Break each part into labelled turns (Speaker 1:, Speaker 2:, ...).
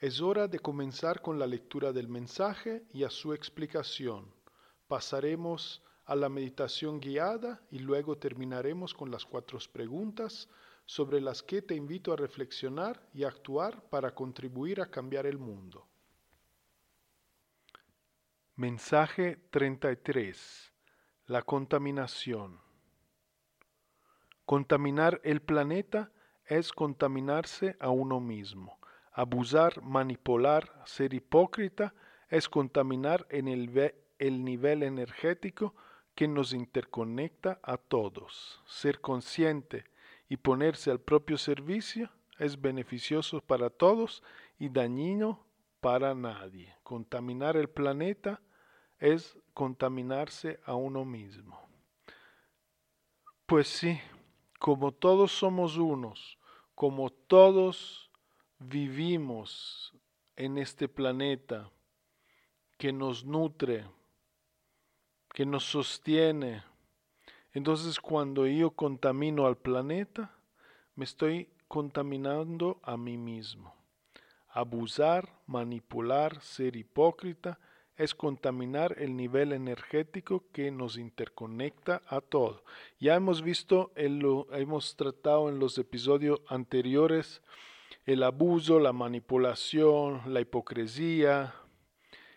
Speaker 1: Es hora de comenzar con la lectura del mensaje y a su explicación. Pasaremos a la meditación guiada y luego terminaremos con las cuatro preguntas sobre las que te invito a reflexionar y actuar para contribuir a cambiar el mundo. Mensaje 33. La contaminación. Contaminar el planeta es contaminarse a uno mismo. Abusar, manipular, ser hipócrita es contaminar en el, el, nivel energético que nos interconecta a todos. Ser consciente y ponerse al propio servicio es beneficioso para todos y dañino para nadie. Contaminar el planeta es contaminarse a uno mismo. Pues sí, como todos somos unos, como todos vivimos en este planeta que nos nutre, que nos sostiene. Entonces cuando yo contamino al planeta, me estoy contaminando a mí mismo. Abusar, manipular, ser hipócrita es contaminar el nivel energético que nos interconecta a todo. Ya hemos visto, hemos tratado en los episodios anteriores el abuso, la manipulación, la hipocresía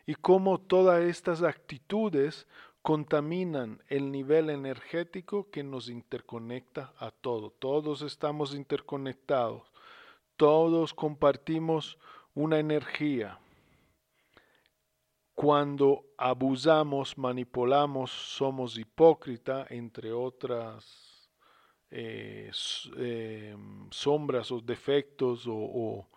Speaker 1: y cómo todas estas actitudes contaminan el nivel energético que nos interconecta a todo. Todos estamos interconectados, todos compartimos una energía. Cuando abusamos, manipulamos, somos hipócrita, entre otras eh, eh, sombras o defectos o,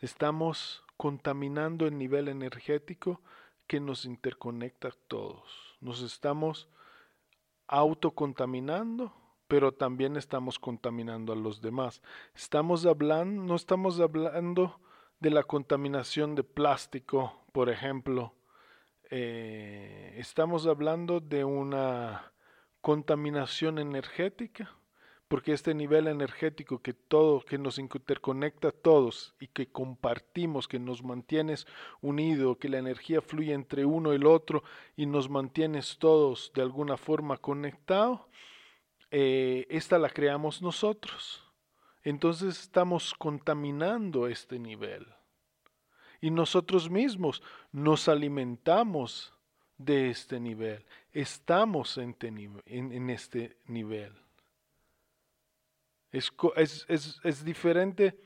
Speaker 1: estamos contaminando el nivel energético que nos interconecta a todos. Nos estamos autocontaminando, pero también estamos contaminando a los demás. Estamos hablando, no estamos hablando de la contaminación de plástico, por ejemplo. Eh, estamos hablando de una contaminación energética, porque este nivel energético que todo, que nos interconecta a todos y que compartimos, que nos mantienes unidos, que la energía fluye entre uno y el otro y nos mantienes todos de alguna forma conectados, eh, esta la creamos nosotros. Entonces estamos contaminando este nivel. Y nosotros mismos nos alimentamos de este nivel. Estamos en, en este nivel. Es, es, es, diferente,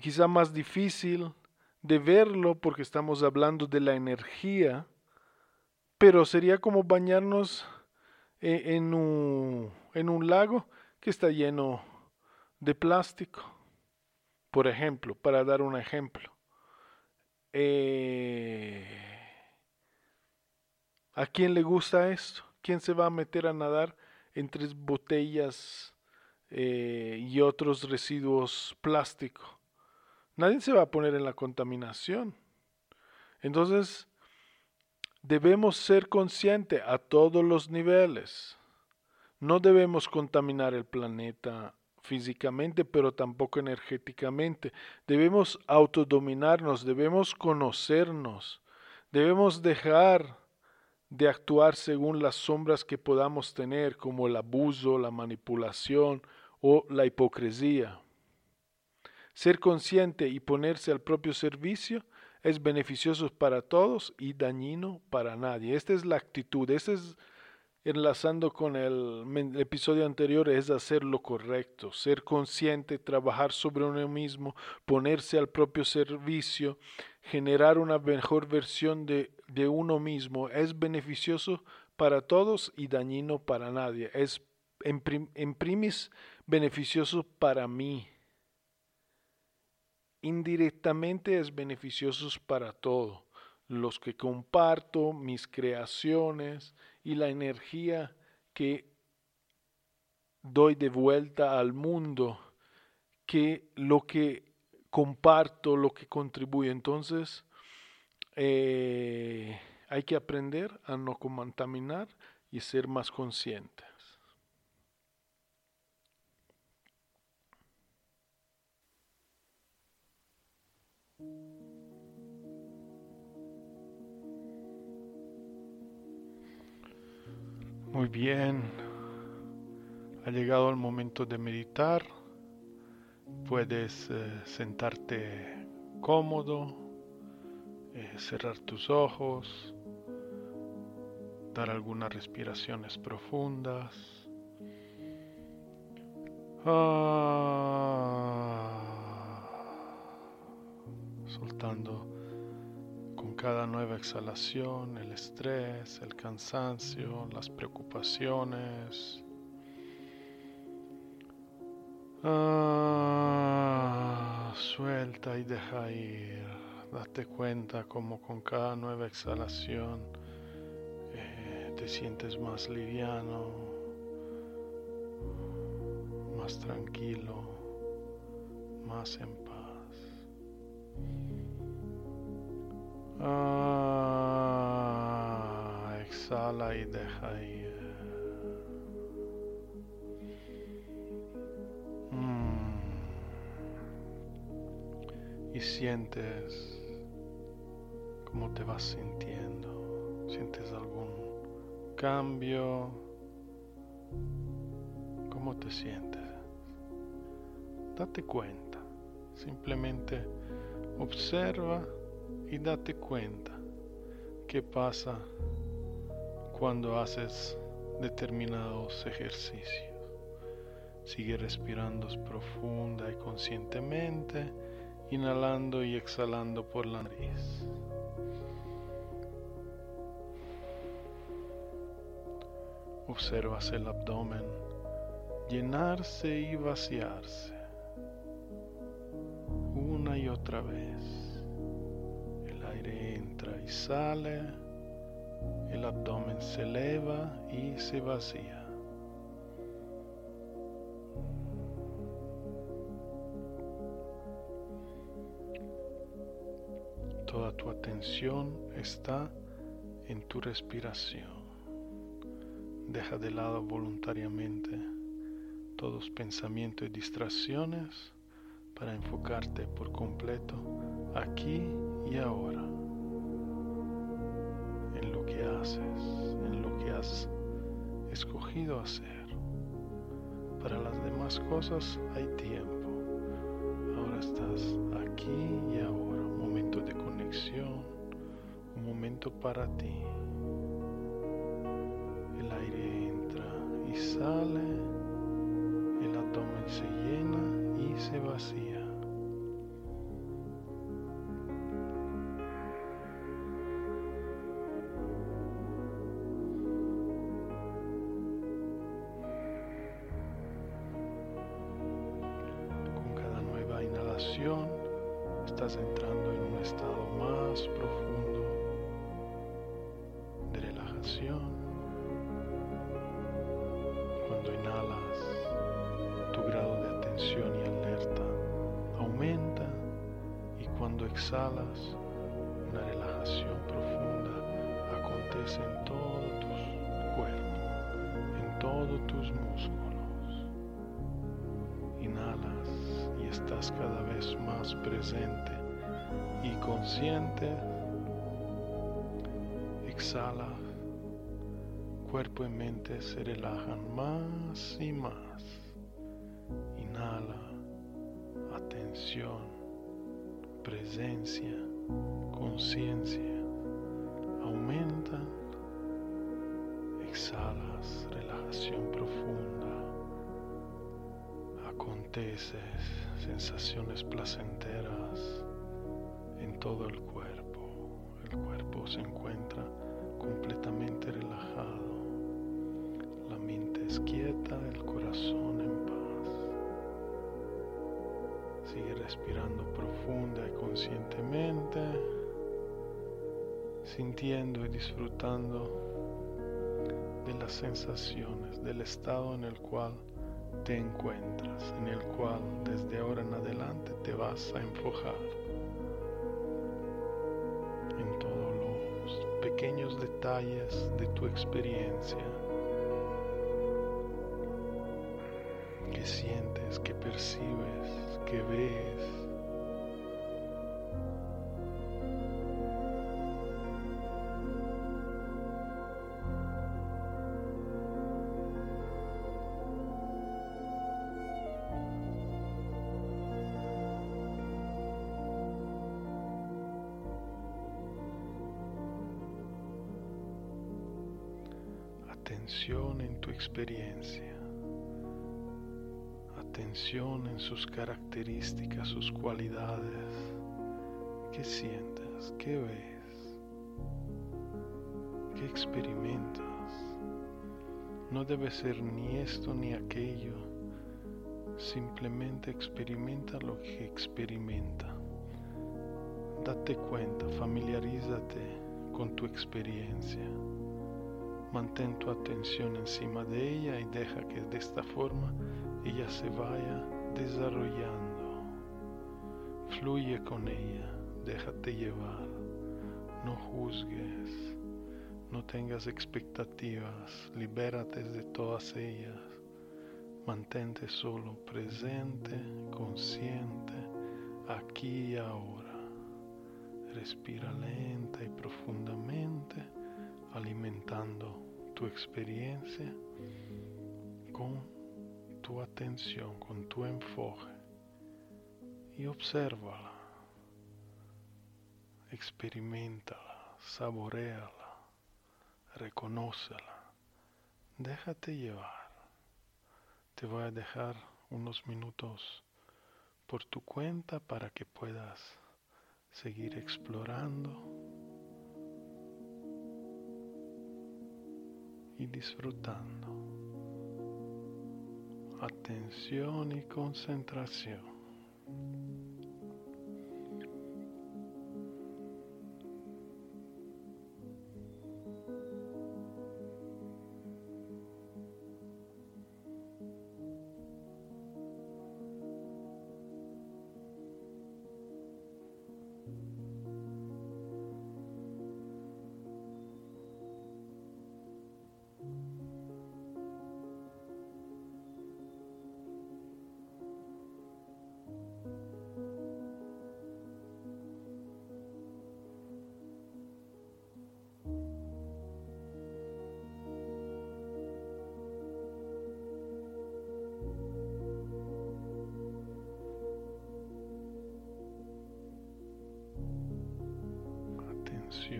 Speaker 1: quizá más difícil de verlo porque estamos hablando de la energía, pero sería como bañarnos en un, en un lago que está lleno de plástico. Por ejemplo, para dar un ejemplo. Eh, ¿A quién le gusta esto? ¿Quién se va a meter a nadar entre botellas eh, y otros residuos plásticos? Nadie se va a poner en la contaminación. Entonces, debemos ser conscientes a todos los niveles. No debemos contaminar el planeta físicamente, pero tampoco energéticamente. Debemos autodominarnos, debemos conocernos, debemos dejar de actuar según las sombras que podamos tener, como el abuso, la manipulación o la hipocresía. Ser consciente y ponerse al propio servicio es beneficioso para todos y dañino para nadie. Esta es la actitud, esta es enlazando con el, episodio anterior, es hacer lo correcto, ser consciente, trabajar sobre uno mismo, ponerse al propio servicio, generar una mejor versión de, uno mismo, es beneficioso para todos y dañino para nadie. Es en, en primis beneficioso para mí. Indirectamente es beneficioso para todo. Los que comparto, mis creaciones, y la energía que doy de vuelta al mundo, que lo que comparto, lo que contribuye. Entonces, eh, hay que aprender a no contaminar y ser más conscientes. Muy bien. Ha llegado el momento de meditar. Puedes eh, sentarte cómodo, eh, cerrar tus ojos, dar algunas respiraciones profundas. Ah, soltando cada nueva exhalación, el estrés, el cansancio, las preocupaciones. Ah, suelta y deja ir. Date cuenta como con cada nueva exhalación eh, te sientes más liviano, más tranquilo, más en paz. Ah, exhala y deja ir. Y sientes cómo te vas sintiendo. ¿Sientes algún cambio? ¿Cómo te sientes? Date cuenta. Simplemente observa y date cuenta qué pasa cuando haces determinados ejercicios. Sigue respirando profunda y conscientemente, inhalando y exhalando por la nariz. Observas el abdomen llenarse y vaciarse una y otra vez entra y sale, el abdomen se eleva y se vacía. Atención está en tu respiración. Deja de lado voluntariamente todos pensamientos y distracciones para enfocarte por completo aquí y ahora en lo que has escogido hacer. Para las demás cosas hay tiempo. Ahora estás aquí y ahora, momento de un momento para ti. El aire entra y sale, el abdomen se llena y se vacía. Cuando inhalas, tu grado de atención y alerta aumenta exhalas, una relajación profunda acontece en todo tu cuerpo, en todos tus músculos. Inhalas y estás cada vez más presente y consciente. Exhala, cuerpo y mente se relajan más y más. Inhala, atención, presencia, conciencia. Aumenta. Exhalas, relajación profunda. Aconteces sensaciones placenteras en todo el cuerpo. El cuerpo se encuentra completamente relajado. Quieta, el corazón en paz. Sigue respirando profunda y conscientemente, sintiendo y disfrutando de las sensaciones, del estado en el cual te encuentras, en el cual desde ahora en adelante te vas a enfocar. pequeños detalles de tu experiencia. Que sientes, que percibes, que ves. Atención en sus características, sus cualidades, qué sientes, qué ves, qué experimentas. No debe ser ni esto ni aquello, simplemente experimenta lo que experimenta. Date cuenta, familiarízate con tu experiencia. Mantén tu atención encima de ella y deja que de esta forma ella se vaya desarrollando. Fluye con ella, déjate llevar, no juzgues, no tengas expectativas, libérate de todas ellas. Mantente solo presente, consciente, aquí y ahora. Respira lenta y profundamente alimentando tu experiencia con tu atención, con tu enfoque y obsérvala, experimentala, saboreala, reconócela, déjate llevar. Te voy a dejar unos minutos por tu cuenta para que puedas seguir explorando y disfrutando. Atención y concentración.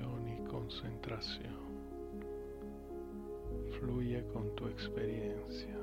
Speaker 1: Y concentración. Fluye con tu experiencia.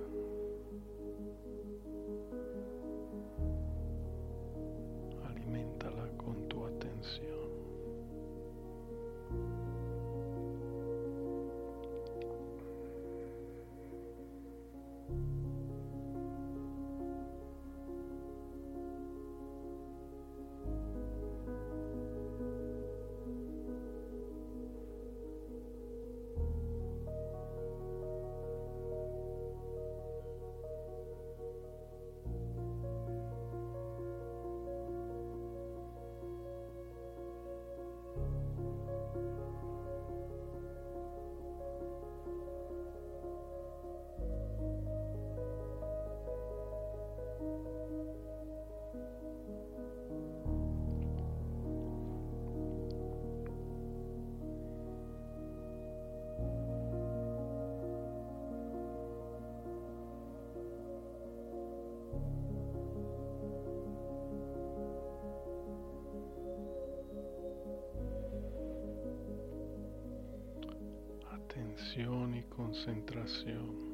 Speaker 1: Atención y concentración.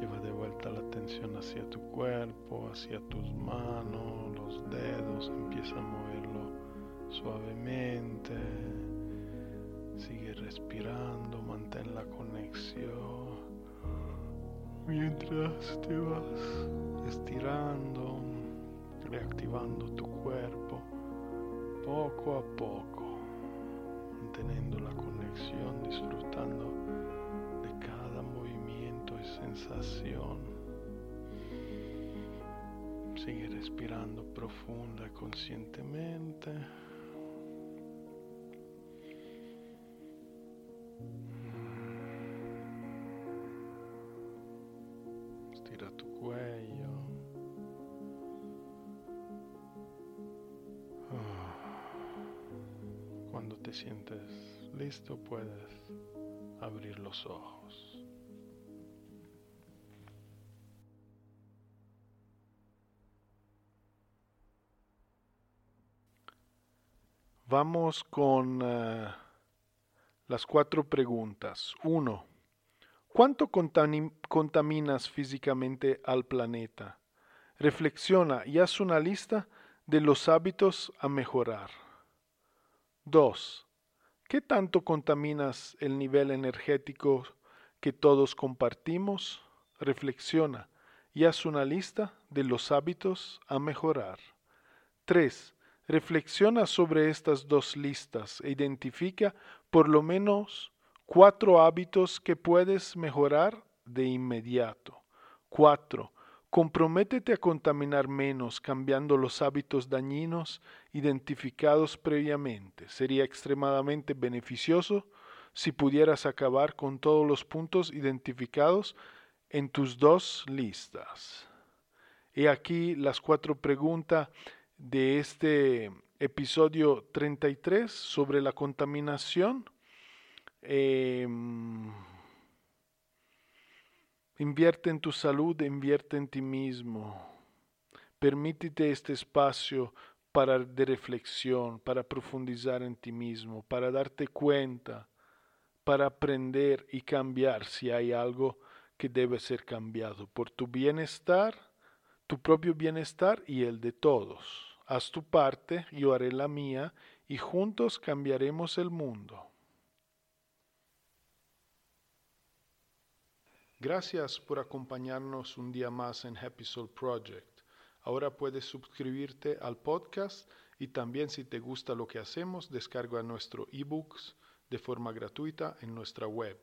Speaker 1: Lleva de vuelta la atención hacia tu cuerpo, hacia tus manos, los dedos, empieza a moverlo suavemente. Sigue respirando, mantén la conexión. Mientras te vas estirando, reactivando tu cuerpo poco a poco, manteniendo la conexión, disfrutando sensación. Sigue respirando profunda y conscientemente. Te sientes listo puedes abrir los ojos. Vamos con eh, las cuatro preguntas. Uno, ¿cuánto contaminas físicamente al planeta? Reflexiona y haz una lista de los hábitos a mejorar. Dos, ¿qué tanto contaminas el nivel energético que todos compartimos? Reflexiona y haz una lista de los hábitos a mejorar. Tres, Reflexiona sobre estas dos listas e identifica por lo menos cuatro hábitos que puedes mejorar de inmediato. Cuatro. Comprométete a contaminar menos cambiando los hábitos dañinos identificados previamente. Sería extremadamente beneficioso si pudieras acabar con todos los puntos identificados en tus dos listas. Y aquí las cuatro preguntas de este episodio 33 sobre la contaminación. Em, invierte en tu salud, invierte en ti mismo. Permítete este espacio para de reflexión, para profundizar en ti mismo, para darte cuenta, para aprender y cambiar si hay algo que debe ser cambiado por tu bienestar, tu propio bienestar y el de todos. Haz tu parte, yo haré la mía y juntos cambiaremos el mundo. Gracias por acompañarnos un día más en Happy Soul Project. Ahora puedes suscribirte al podcast y también si te gusta lo que hacemos, descarga nuestro ebooks de forma gratuita en nuestra web.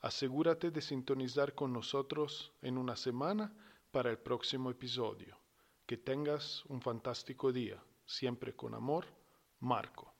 Speaker 1: Asegúrate de sintonizar con nosotros en una semana para el próximo episodio. Que tengas un fantástico día. Siempre con amor, Marco.